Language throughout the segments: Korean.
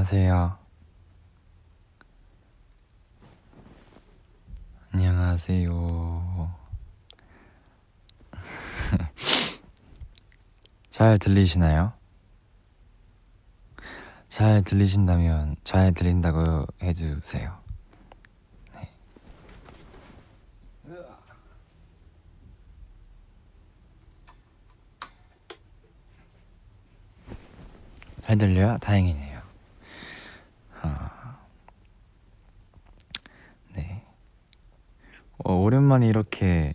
안녕하세요. 안녕하세요. 잘 들리시나요? 잘 들리신다면 잘 들린다고 해주세요. 네. 잘 들려요? 다행이네요. 아, 네. 어, 오랜만에 이렇게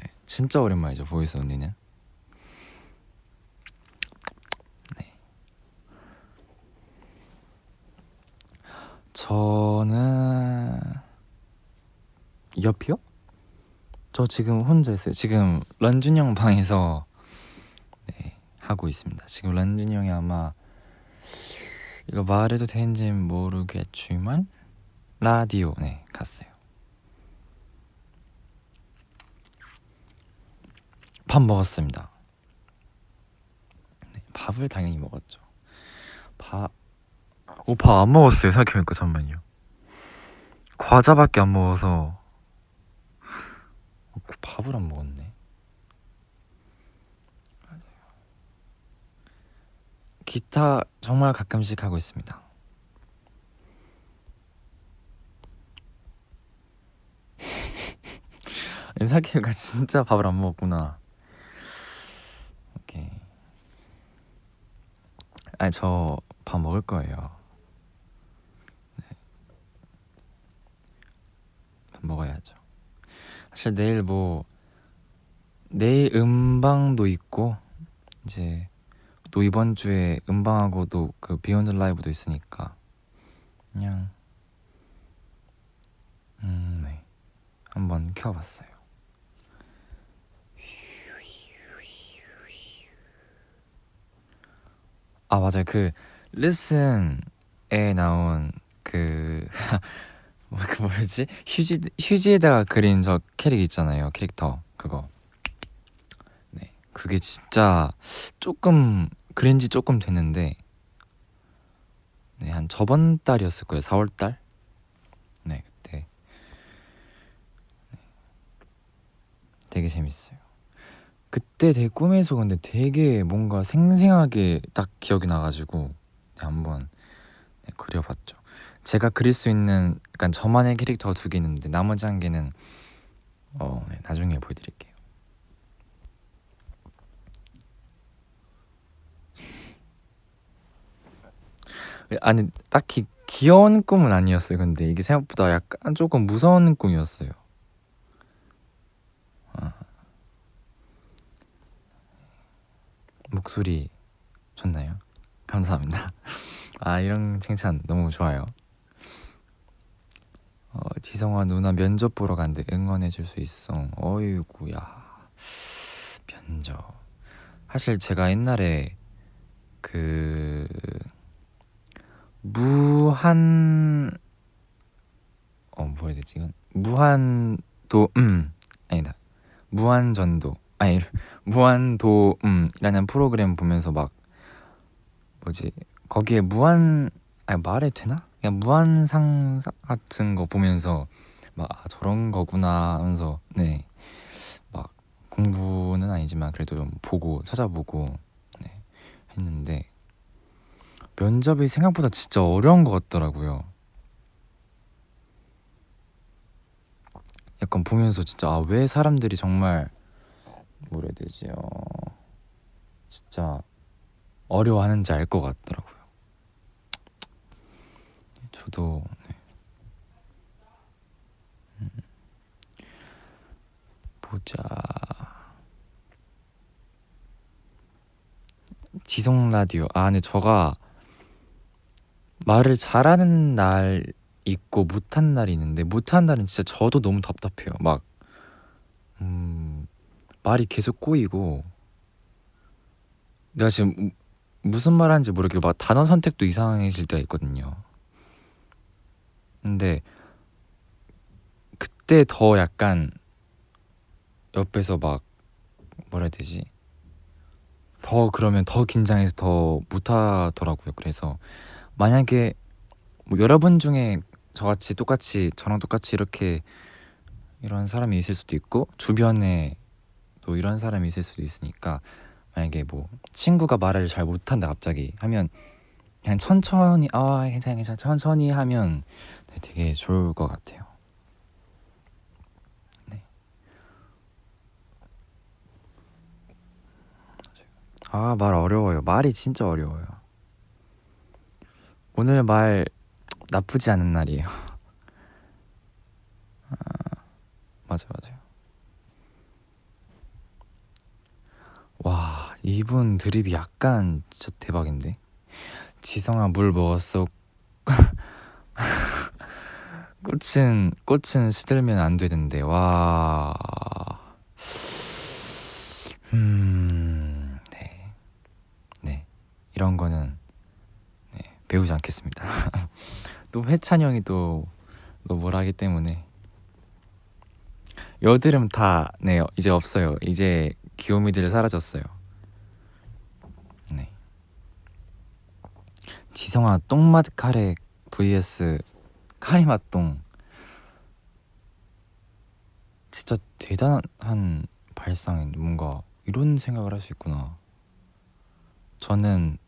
네, 진짜 오랜만이죠 보이스 언니는. 네. 저는 옆이요? 저 지금 혼자 있어요. 지금 런쥔 형 방에서 네, 하고 있습니다. 지금 런쥔 형이 아마 이거 말해도 되는지 모르겠지만 라디오 네 갔어요. 밥 먹었습니다. 네, 밥을 당연히 먹었죠. 밥, 오, 밥 안 먹었어요. 생각해보니까 잠만요. 과자밖에 안 먹어서 어, 밥을 안 먹었네. 맞아요. 기타 정말 가끔씩 하고 있습니다. 생각해보니까 진짜 밥을 안 먹었구나. 오케이. 아니 저 밥 먹을 거예요. 네. 밥 먹어야죠. 사실 내일 뭐 내일 음방도 있고 이제 또 이번 주에 음방하고도 그 비욘드 라이브도 있으니까 그냥 음, 네. 한번 켜봤어요. 아 맞아요. 그 리슨에 나온 그, 뭐, 그 뭐였지? 휴지 휴지에다가 그린 저 캐릭 있잖아요. 캐릭터 그거. 네. 그게 진짜 조금 그린 지 조금 됐는데 네한 저번 달이었을 거예요. 4월 달? 네 그때. 네. 되게 재밌어요 그때 되게 꿈에서 근데 되게 뭔가 생생하게 딱 기억이 나가지고 네, 한번 네, 그려봤죠. 제가 그릴 수 있는 약간 저만의 캐릭터 두 개 있는데 나머지 한 개는 어, 네, 나중에 보여드릴게요. 아니 딱히 귀여운 꿈은 아니었어요. 근데 이게 생각보다 약간 조금 무서운 꿈이었어요. 목소리 좋나요? 감사합니다. 아 이런 칭찬 너무 좋아요. 어, 지성아 누나 면접 보러 간대 응원해 줄 수 있어. 어이구야 면접. 사실 제가 옛날에 그 무한 어 뭐라 되지 이건 무한도 음 아니다 무한전도 아니 무한도음이라는 프로그램 보면서 막 뭐지 거기에 무한 아니 말해 되나? 그냥 무한상 같은 거 보면서 막 아, 저런 거구나 하면서 네 막 공부는 아니지만 그래도 좀 보고 찾아보고 네, 했는데 면접이 생각보다 진짜 어려운 것 같더라고요. 약간 보면서 진짜 아, 왜 사람들이 정말 되지 어 진짜 어려워하는지 알 것 같더라고요. 저도 네. 음. 보자 지성 라디오 아 근데 저가 말을 잘하는 날 있고 못한 날이 있는데 못한 날은 진짜 저도 너무 답답해요 막 음, 말이 계속 꼬이고 내가 지금 무슨 말 하는지 모르겠고 막 단어 선택도 이상해질 때가 있거든요. 근데 그때 더 약간 옆에서 막 뭐라 해야 되지? 더 그러면 더 긴장해서 더 못하더라고요. 그래서 만약에 뭐 여러분 중에 저같이 똑같이 저랑 똑같이 이렇게 이런 사람이 있을 수도 있고 주변에 또 이런 사람이 있을 수도 있으니까 만약에 뭐 친구가 말을 잘 못한다 갑자기 하면 그냥 천천히 아 괜찮아 괜찮아 천천히 하면 되게 좋을 것 같아요. 네. 아말 어려워요. 말이 진짜 어려워요. 오늘 말 나쁘지 않은 날이에요. 아, 맞아 맞아요. 와 이분 드립이 약간 진짜 대박인데. 지성아 물 먹었어. 꽃은 꽃은 시들면 안 되는데 와. 음, 네, 네 이런 거는 네, 배우지 않겠습니다. 또 해찬 형이 또, 또 뭐라 하기 때문에 여드름 다 네 이제 없어요. 이제 귀요미들 사라졌어요. 네. 지성아 똥맛 카레 vs 카리맛 똥. 진짜 대단한 발상인 뭔가 이런 생각을 할 수 있구나. 저는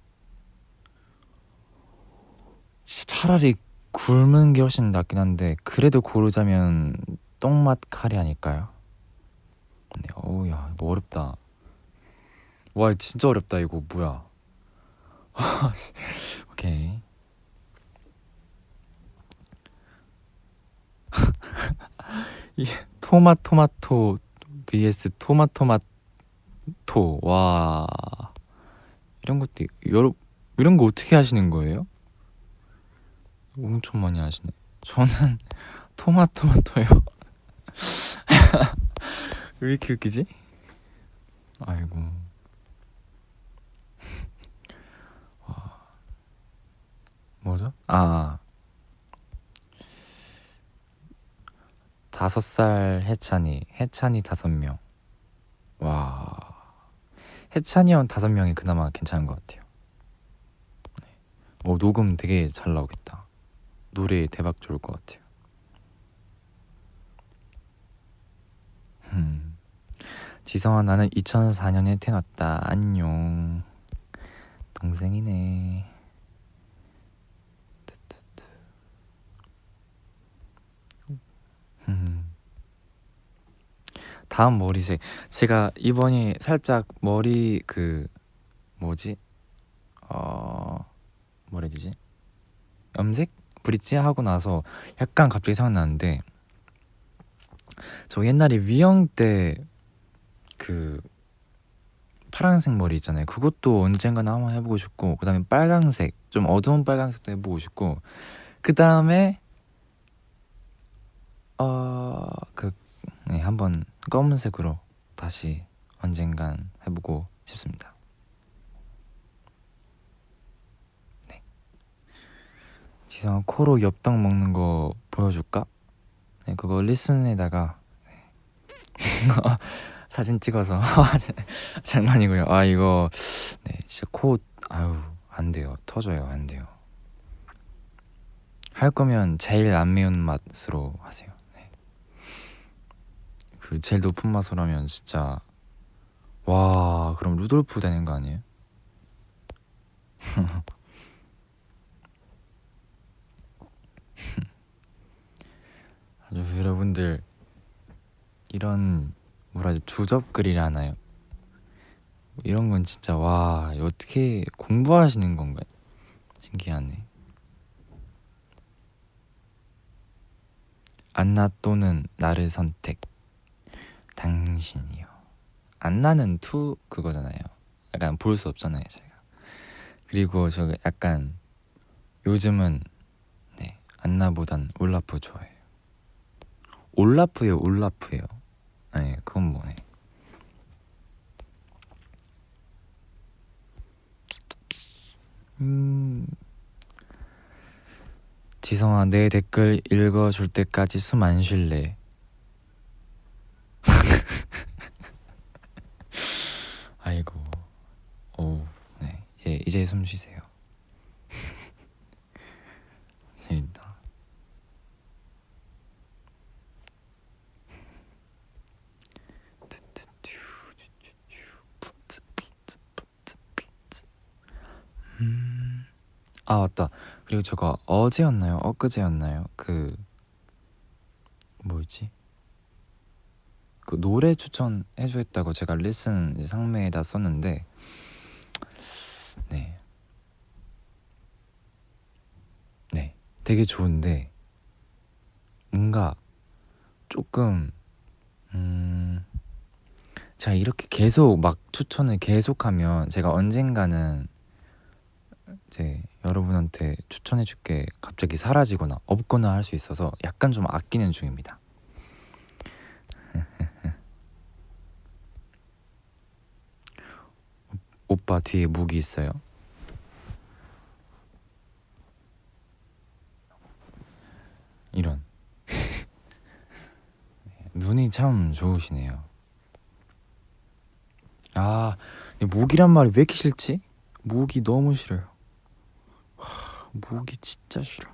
차라리 굶은 게 훨씬 낫긴 한데 그래도 고르자면 똥맛 카레 아닐까요? 네, 어우야 이거 어렵다. 와 진짜 어렵다 이거 뭐야? 오케이. 이 토마토마토 vs 토마토마토 와 이런 것도 여러 이런 거 어떻게 하시는 거예요? 엄청 많이 하시네. 저는 토마토마토요. 왜 이렇게 웃기지? 아이고. 와. 뭐죠? 아. 다섯 살 해찬이, 해찬이 다섯 명. 와. 해찬이 형 다섯 명이 그나마 괜찮은 것 같아요. 네. 오, 녹음 되게 잘 나오겠다. 노래 대박 좋을 것 같아요. 음. 지성아 나는 2004년에 태어났다. 안녕. 동생이네. 음. 다음 머리색. 제가 이번에 살짝 머리 그 뭐지? 어 뭐라 해야 되지? 염색? 브릿지 하고 나서 약간 갑자기 생각나는데 저 옛날에 위영 때 그 파란색 머리 있잖아요. 그것도 언젠가는 한번 해보고 싶고 그다음에 빨강색 좀 어두운 빨강색도 해보고 싶고 그 다음에 어그 네, 한번 검은색으로 다시 언젠간 해보고 싶습니다. 네. 지성아 코로 엽떡 먹는 거 보여줄까? 네, 그거 리슨에다가 네. 사진 찍어서 장난이고요. 아 이거 네 진짜 코 아유 안 돼요. 터져요. 안 돼요. 할 거면 제일 안 매운 맛으로 하세요. 네. 그 제일 높은 맛으로 하면 진짜 와 그럼 루돌프 되는 거 아니에요? 아주 여러분들 이런 뭐라 지 주접글이라 하나요? 이런 건 진짜 와 어떻게 공부하시는 건가요? 신기하네. 안나 또는 나를 선택. 당신이요. 안나는 투 그거잖아요. 약간 볼 수 없잖아요, 제가. 그리고 저 약간 요즘은 네 안나보단 올라프 좋아해요. 올라프요, 올라프요. 아니 그건 뭐네. 음. 지성아 내 댓글 읽어줄 때까지 숨 안 쉴래. 아이고, 오, 네, 예, 이제 숨 쉬세요. 아 맞다. 그리고 제가 어제였나요? 엊그제였나요? 그 뭐였지? 그 노래 추천해 주겠다고 제가 리슨 상매에다 썼는데 네. 네. 되게 좋은데 뭔가 조금 음 제가 이렇게 계속 막 추천을 계속하면 제가 언젠가는 이제 여러분한테 추천해줄 게 갑자기 사라지거나 없거나 할 수 있어서 약간 좀 아끼는 중입니다. 오빠 뒤에 목이 있어요. 이런 눈이 참 좋으시네요. 아, 목이란 말이 왜 이렇게 싫지? 목이 너무 싫어요. 하, 목이 진짜 싫어.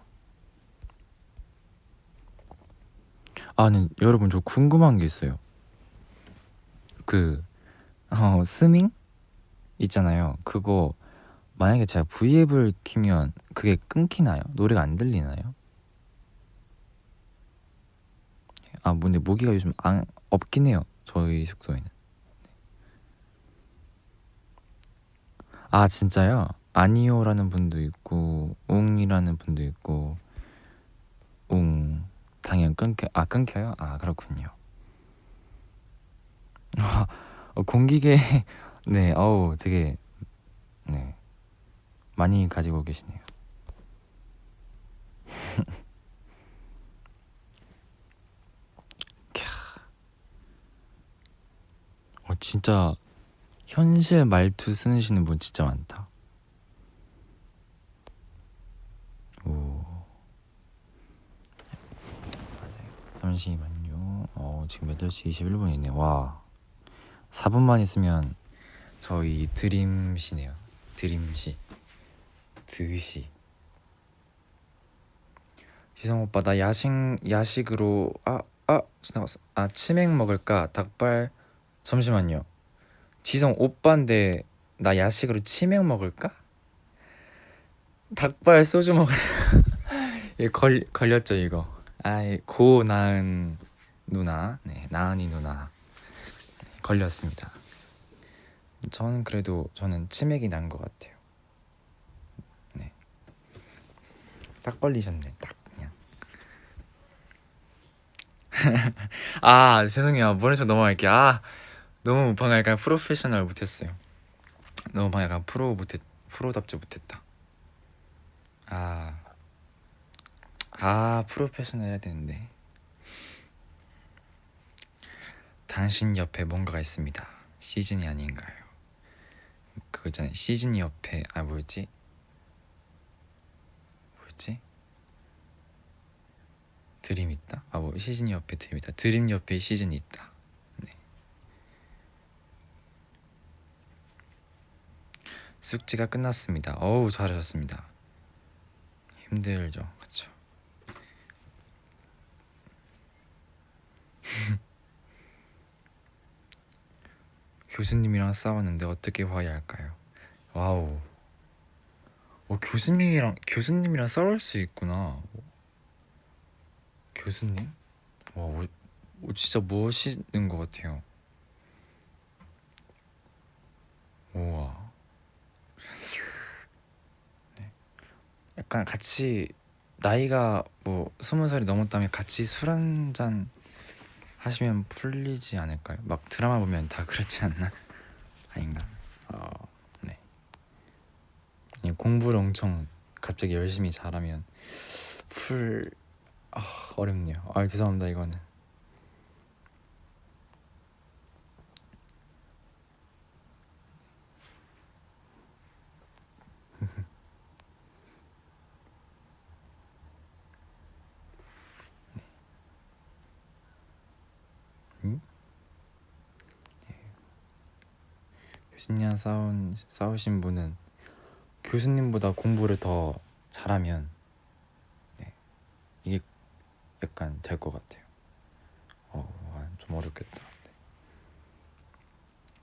아, 네, 여러분 저 궁금한 게 있어요. 그 어, 스밍 있잖아요. 그거 만약에 제가 V앱을 키면 그게 끊기나요? 노래가 안 들리나요? 아, 근데 모기가 요즘 안, 없긴 해요. 저희 숙소에는. 아, 진짜요? 아니요라는 분도 있고 웅이라는 분도 있고 웅 당연 끊겨 아 끊겨요? 아 그렇군요. 아, 어, 공기계 네 어우 되게 네 많이 가지고 계시네요. 어 진짜 현실 말투 쓰시는 분 진짜 많다. 오. 맞아요. 잠시만요. 어, 지금 8시 21분이네. 와. 4분만 있으면 저희 드림시네요. 드림시. 드시. 지성 오빠 나 야식 야식으로 아 아 지나갔어. 아 치맥 먹을까? 닭발 잠시만요. 지성 오빠인데 나 야식으로 치맥 먹을까? 닭발 소주 먹을래? 예, 걸 걸렸죠 이거. 아이 고 나은 누나, 네 나은이 누나 걸렸습니다. 저는 그래도 저는 치맥이 난 것 같아요. 네, 딱 걸리셨네, 딱 그냥. 아 죄송해요, 모른 척 넘어갈게요. 아 너무 방금 약간 프로페셔널 못했어요. 너무 방금 약간 프로 못했 프로답지 못했다. 아, 아 프로페셔널 해야 되는데. 당신 옆에 뭔가가 있습니다. 시즈니 아닌가요? 그거 있잖아요. 시즈니 옆에 아 뭐였지? 뭐였지? 드림 있다? 아 뭐 시즈니 옆에 드림 있다. 드림 옆에 시즈니 있다. 네. 숙제가 끝났습니다. 어우 잘하셨습니다. 힘들죠, 그렇죠? 교수님이랑 싸웠는데 어떻게 화해할까요? 와우. 어, 교수님이랑 교수님이랑 싸울 수 있구나. 교수님? 와, 어, 어, 진짜 멋있는 것 같아요. 우와. 네. 약간 같이 나이가 뭐 스무 살이 넘었다면 같이 술 한잔 하시면 풀리지 않을까요? 막 드라마 보면 다 그렇지 않나? 아닌가? 어, 네. 공부를 엄청 갑자기 열심히 잘하면 풀 아, 어렵네요. 아 죄송합니다 이거는. 신년 싸운, 싸우신 분은 교수님보다 공부를 더 잘하면 네, 이게 약간 될 것 같아요. 어, 아, 좀 어렵겠다.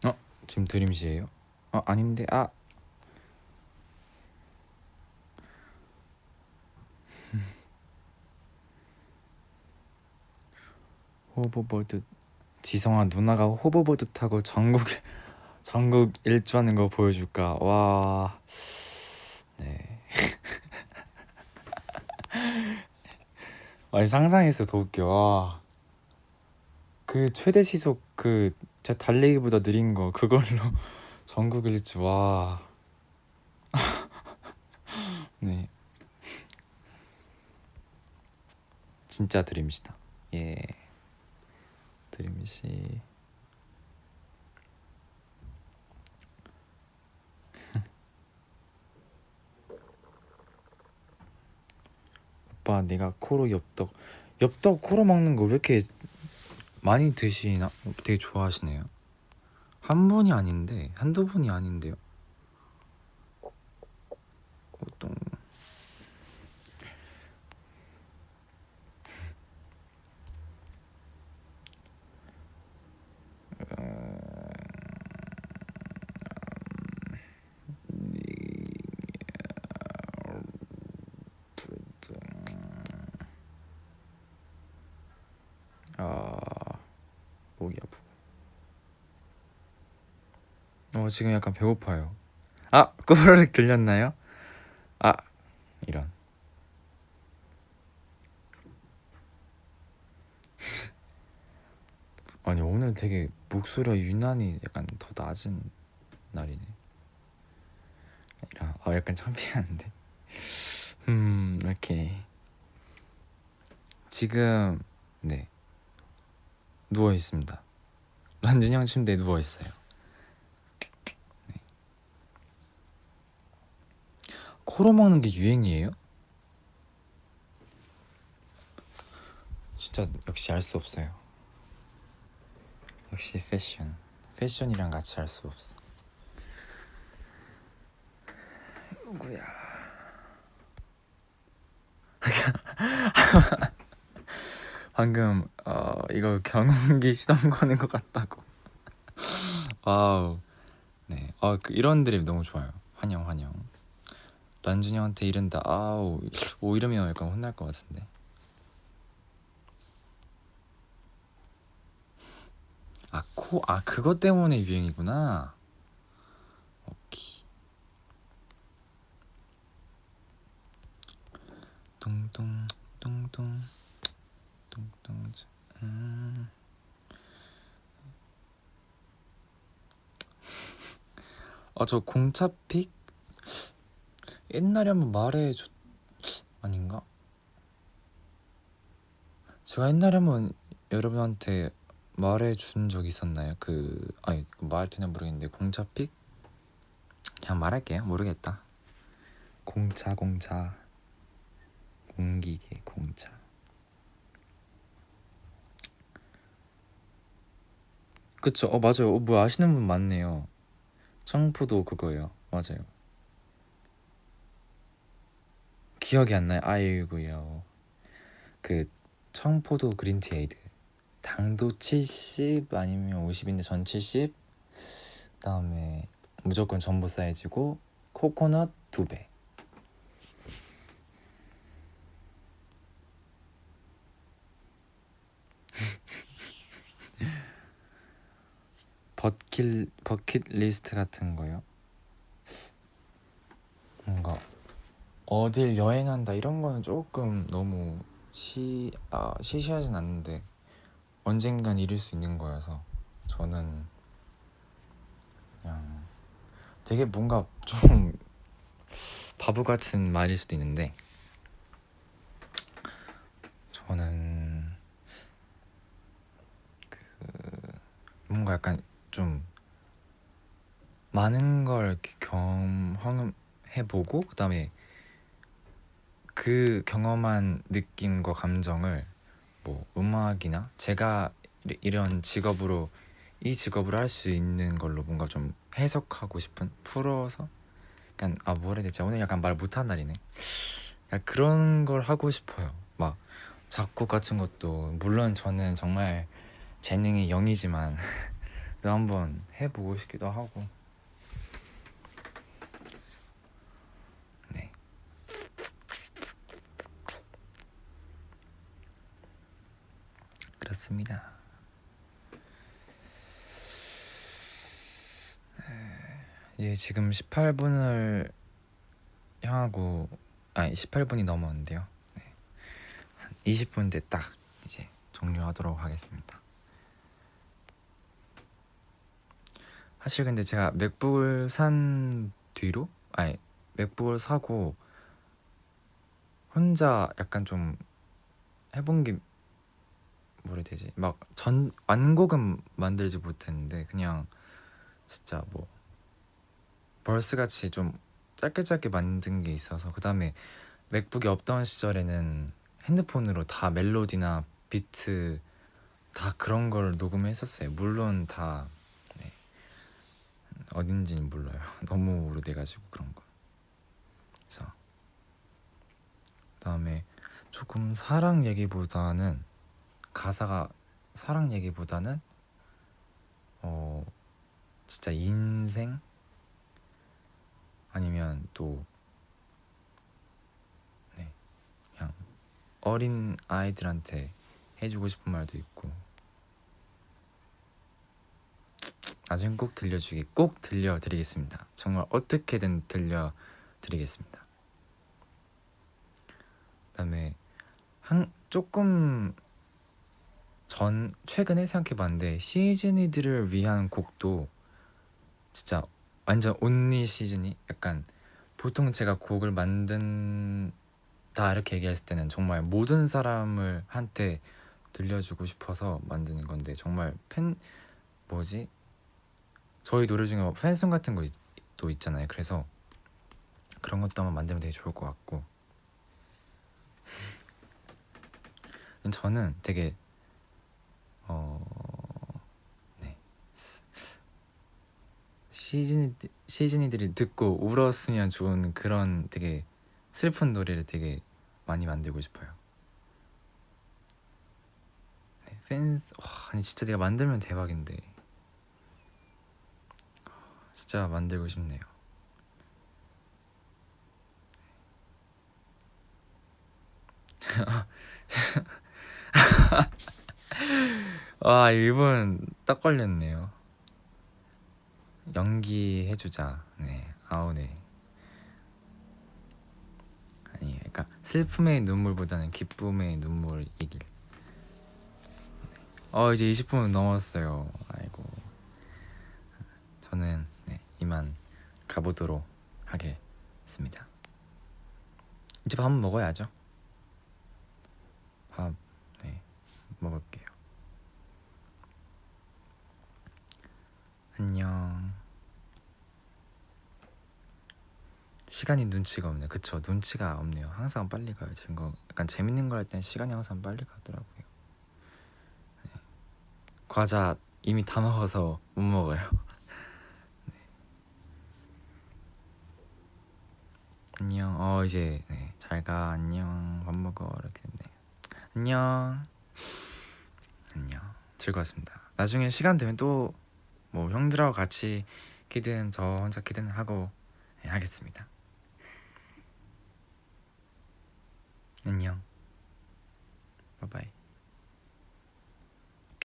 네. 어, 지금 드림시에요? 어, 아닌데, 아. 호버보드 지성아 누나가 호버보드 타고 전국에 전국 일주하는 거 보여줄까? 와, 네. 아니 상상했어 더 웃겨. 와. 그 최대 시속 그 제 달리기보다 느린 거 그걸로 전국 일주 와. 네. 진짜 드림시다. 예. 드림시. 오빠 내가 코로 엽떡 엽떡 코로 먹는 거 왜 이렇게 많이 드시나? 어, 되게 좋아하시네요. 한 분이 아닌데 한두 분이 아닌데요. 보통 아 목이 아프고. 어 지금 약간 배고파요. 아 꼬르륵 들렸나요? 아 이런. 아니 오늘 되게 목소리가 유난히 약간 더 낮은 날이네. 이라 아 약간 창피한데. 음 오케이 지금 네 누워 있습니다. 런쥔 형 침대에 누워 있어요. 네. 코로 먹는 게 유행이에요? 진짜 역시 알 수 없어요. 역시 패션. 패션이랑 같이 할수 없어. 누구야? 방금 어 이거 경운기 시동 거는 것 같다고. Wow. 네. 어그 이런 드립 너무 좋아요. 환영 환영. 런쥔이 형한테 이른다. 아우. 오 이러면 약간 혼날 것 같은데. 아, 코, 아, 그것 때문에 유행이구나. 오케이. 뚱뚱, 뚱 음. 아저 공차픽? 옛날에 한번 말해줬 아닌가? 제가 옛날에 한번 여러분한테 말해준 적 있었나요? 그 아니 말 되냐 모르겠는데 공차픽? 그냥 말할게요. 모르겠다. 공차 공차. 공기계 공차 그쵸. 어 맞아요. 어, 뭐 아시는 분 많네요. 청포도 그거예요. 맞아요. 기억이 안 나요. 아이고요. 그 청포도 그린티 에이드. 당도 70 아니면 50인데 전 70. 그다음에 무조건 전보 사이즈고 코코넛 2배. 버킷 버킷 리스트 같은 거요. 뭔가 어딜 여행한다 이런 거는 조금 너무 시 아, 시시하진 않는데 언젠간 이룰 수 있는 거여서 저는 그냥 되게 뭔가 좀 바보 같은 말일 수도 있는데 저는 그 뭔가 약간 좀 많은 걸 경험해보고 그다음에 그 경험한 느낌과 감정을 뭐 음악이나 제가 이- 이런 직업으로 이 직업을 할수 있는 걸로 뭔가 좀 해석하고 싶은 풀어서? 약간 아 뭐라 해야 되지 오늘 약간 말 못한 날이네. 약간 그런 걸 하고 싶어요. 막 작곡 같은 것도 물론 저는 정말 재능이 0이지만 또 한번 해보고 싶기도 하고 네 좋습니다. 예, 지금 18분을 향하고 아니 18분이 넘었는데요. 네. 한 20분 뒤에 딱 이제 종료하도록 하겠습니다. 사실 근데 제가 맥북을 산 뒤로 아니 맥북을 사고 혼자 약간 좀 해본 게 해야 되지? 막 전 완곡은 만들지 못했는데 그냥 진짜 뭐 벌스 같이 좀 짧게 짧게 만든 게 있어서 그 다음에 맥북이 없던 시절에는 핸드폰으로 다 멜로디나 비트 다 그런 걸 녹음했었어요. 물론 다 네. 어딘지는 몰라요. 너무 오래돼가지고 그런 거. 그래서 그다음에 조금 사랑 얘기보다는 가사가 사랑 얘기보다는 어 진짜 인생 아니면 또 네, 그냥 어린 아이들한테 해주고 싶은 말도 있고 나중에 꼭 들려주기 꼭 들려드리겠습니다. 정말 어떻게든 들려드리겠습니다. 그다음에 한 조금 전 최근에 생각해봤는데 시즈니들을 위한 곡도 진짜 완전 온리 시즌이 약간 보통 제가 곡을 만든다 이렇게 얘기했을 때는 정말 모든 사람을 한테 들려주고 싶어서 만드는 건데 정말 팬 뭐지 저희 노래 중에 뭐 팬송 같은 것도 있잖아요 그래서 그런 것도 한번 만들면 되게 좋을 것 같고 저는 되게 어 네. 시즈니 시즈니들이 듣고 울었으면 좋은 그런 되게 슬픈 노래를 되게 많이 만들고 싶어요. 네, 팬스 와, 아니 진짜 내가 만들면 대박인데 진짜 만들고 싶네요. 와 이분 딱 걸렸네요. 연기 해주자. 네, 아우 네. 아니, 그러니까 슬픔의 눈물보다는 기쁨의 눈물이길. 어 이제 20분 넘었어요. 아이고. 저는 네, 이만 가보도록 하겠습니다. 이제 밥 먹어야죠. 밥, 네, 먹을게요. 안녕. 시간이 눈치가 없네. 그쵸? 눈치가 없네요. 항상 빨리 가요. 제 거, 약간 재밌는 거할땐 시간이 항상 빨리 가더라고요. 네. 과자 이미 다 먹어서 못 먹어요. 안녕. 어 이제 네. 잘가. 안녕. 밥 먹어. 이렇게 됐네. 안녕. 안녕. 즐거웠습니다. 나중에 시간 되면 또 뭐 형들하고 같이 키든 저 혼자 키든 하고 네, 하겠습니다. 안녕. 바이바이.